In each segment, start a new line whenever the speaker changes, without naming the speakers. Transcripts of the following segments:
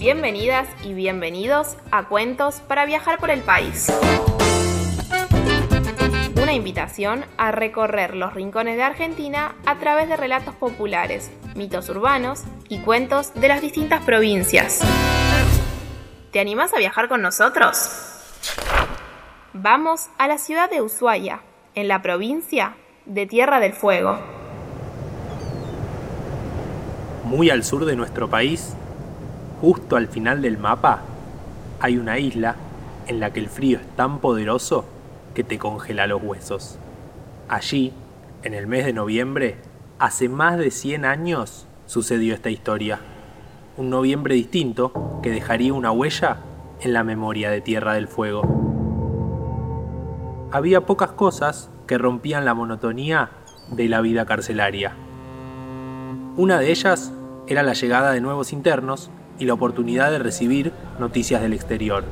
Bienvenidas y bienvenidos a Cuentos para viajar por el país. Una invitación a recorrer los rincones de Argentina a través de relatos populares, mitos urbanos y cuentos de las distintas provincias. ¿Te animás a viajar con nosotros? Vamos a la ciudad de Ushuaia, en la provincia de Tierra del Fuego.
Muy al sur de nuestro país, justo al final del mapa, hay una isla en la que el frío es tan poderoso que te congela los huesos. Allí, en el mes de noviembre, hace más de 100 años sucedió esta historia. Un noviembre distinto que dejaría una huella en la memoria de Tierra del Fuego. Había pocas cosas que rompían la monotonía de la vida carcelaria. Una de ellas era la llegada de nuevos internos y la oportunidad de recibir noticias del exterior.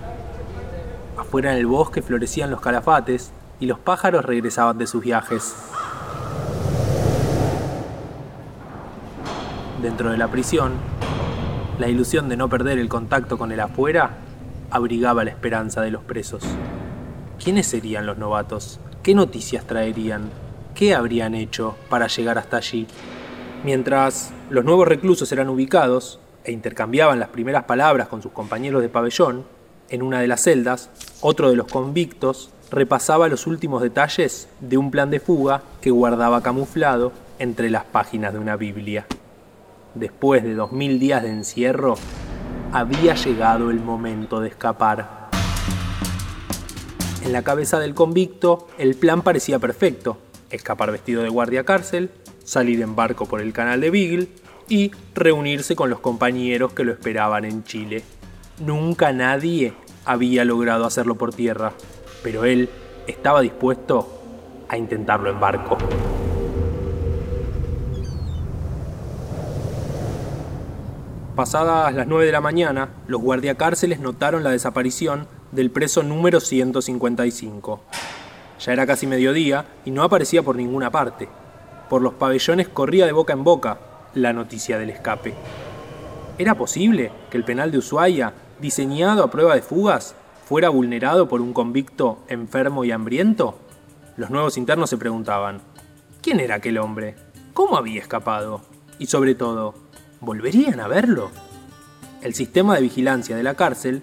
Afuera en el bosque florecían los calafates y los pájaros regresaban de sus viajes. Dentro de la prisión, la ilusión de no perder el contacto con el afuera abrigaba la esperanza de los presos. ¿Quiénes serían los novatos? ¿Qué noticias traerían? ¿Qué habrían hecho para llegar hasta allí? Mientras los nuevos reclusos eran ubicados e intercambiaban las primeras palabras con sus compañeros de pabellón, en una de las celdas, otro de los convictos repasaba los últimos detalles de un plan de fuga que guardaba camuflado entre las páginas de una Biblia. Después de dos mil días de encierro, había llegado el momento de escapar. En la cabeza del convicto, el plan parecía perfecto. Escapar vestido de guardia cárcel, salir en barco por el canal de Beagle y reunirse con los compañeros que lo esperaban en Chile. Nunca nadie había logrado hacerlo por tierra, pero él estaba dispuesto a intentarlo en barco. Pasadas las 9 de la mañana, los guardiacárceles notaron la desaparición del preso número 155. Ya era casi mediodía y no aparecía por ninguna parte. Por los pabellones corría de boca en boca la noticia del escape. ¿Era posible que el penal de Ushuaia diseñado a prueba de fugas, fuera vulnerado por un convicto enfermo y hambriento? Los nuevos internos se preguntaban, ¿quién era aquel hombre? ¿Cómo había escapado? Y sobre todo, ¿volverían a verlo? El sistema de vigilancia de la cárcel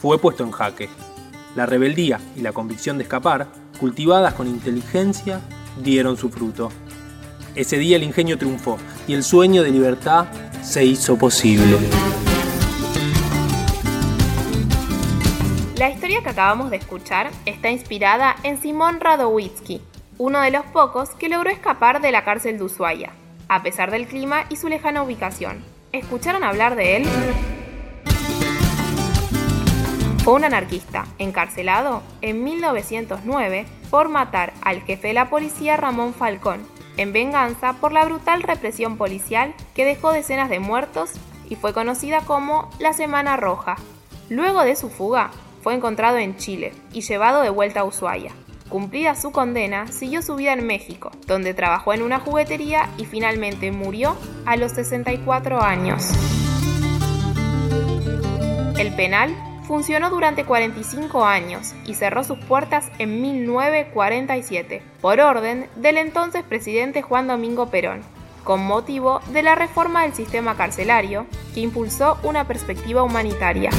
fue puesto en jaque. La rebeldía y la convicción de escapar, cultivadas con inteligencia, dieron su fruto. Ese día el ingenio triunfó y el sueño de libertad se hizo posible.
La historia que acabamos de escuchar está inspirada en Simón Radowitzki, uno de los pocos que logró escapar de la cárcel de Ushuaia, a pesar del clima y su lejana ubicación. ¿Escucharon hablar de él? Fue un anarquista, encarcelado en 1909 por matar al jefe de la policía Ramón Falcón, en venganza por la brutal represión policial que dejó decenas de muertos y fue conocida como la Semana Roja. Luego de su fuga, fue encontrado en Chile y llevado de vuelta a Ushuaia. Cumplida su condena, siguió su vida en México, donde trabajó en una juguetería y finalmente murió a los 64 años. El penal funcionó durante 45 años y cerró sus puertas en 1947, por orden del entonces presidente Juan Domingo Perón, con motivo de la reforma del sistema carcelario que impulsó una perspectiva humanitaria.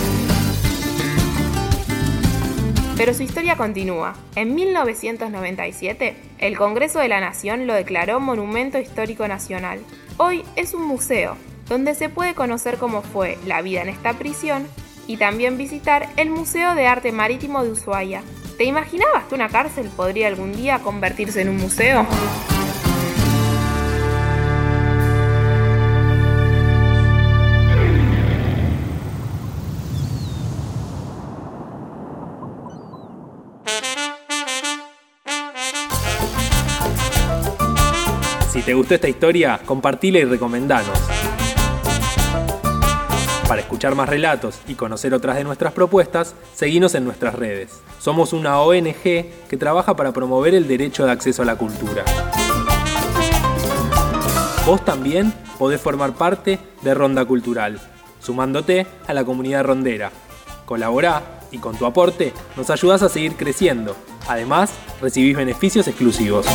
Pero su historia continúa. En 1997, el Congreso de la Nación lo declaró Monumento Histórico Nacional. Hoy es un museo, donde se puede conocer cómo fue la vida en esta prisión y también visitar el Museo de Arte Marítimo de Ushuaia. ¿Te imaginabas que una cárcel podría algún día convertirse en un museo?
Si te gustó esta historia, compartila y recomendanos. Para escuchar más relatos y conocer otras de nuestras propuestas, seguinos en nuestras redes. Somos una ONG que trabaja para promover el derecho de acceso a la cultura. Vos también podés formar parte de Ronda Cultural. sumándote a la comunidad rondera. Colaborá y con tu aporte nos ayudas a seguir creciendo. Además, recibís beneficios exclusivos.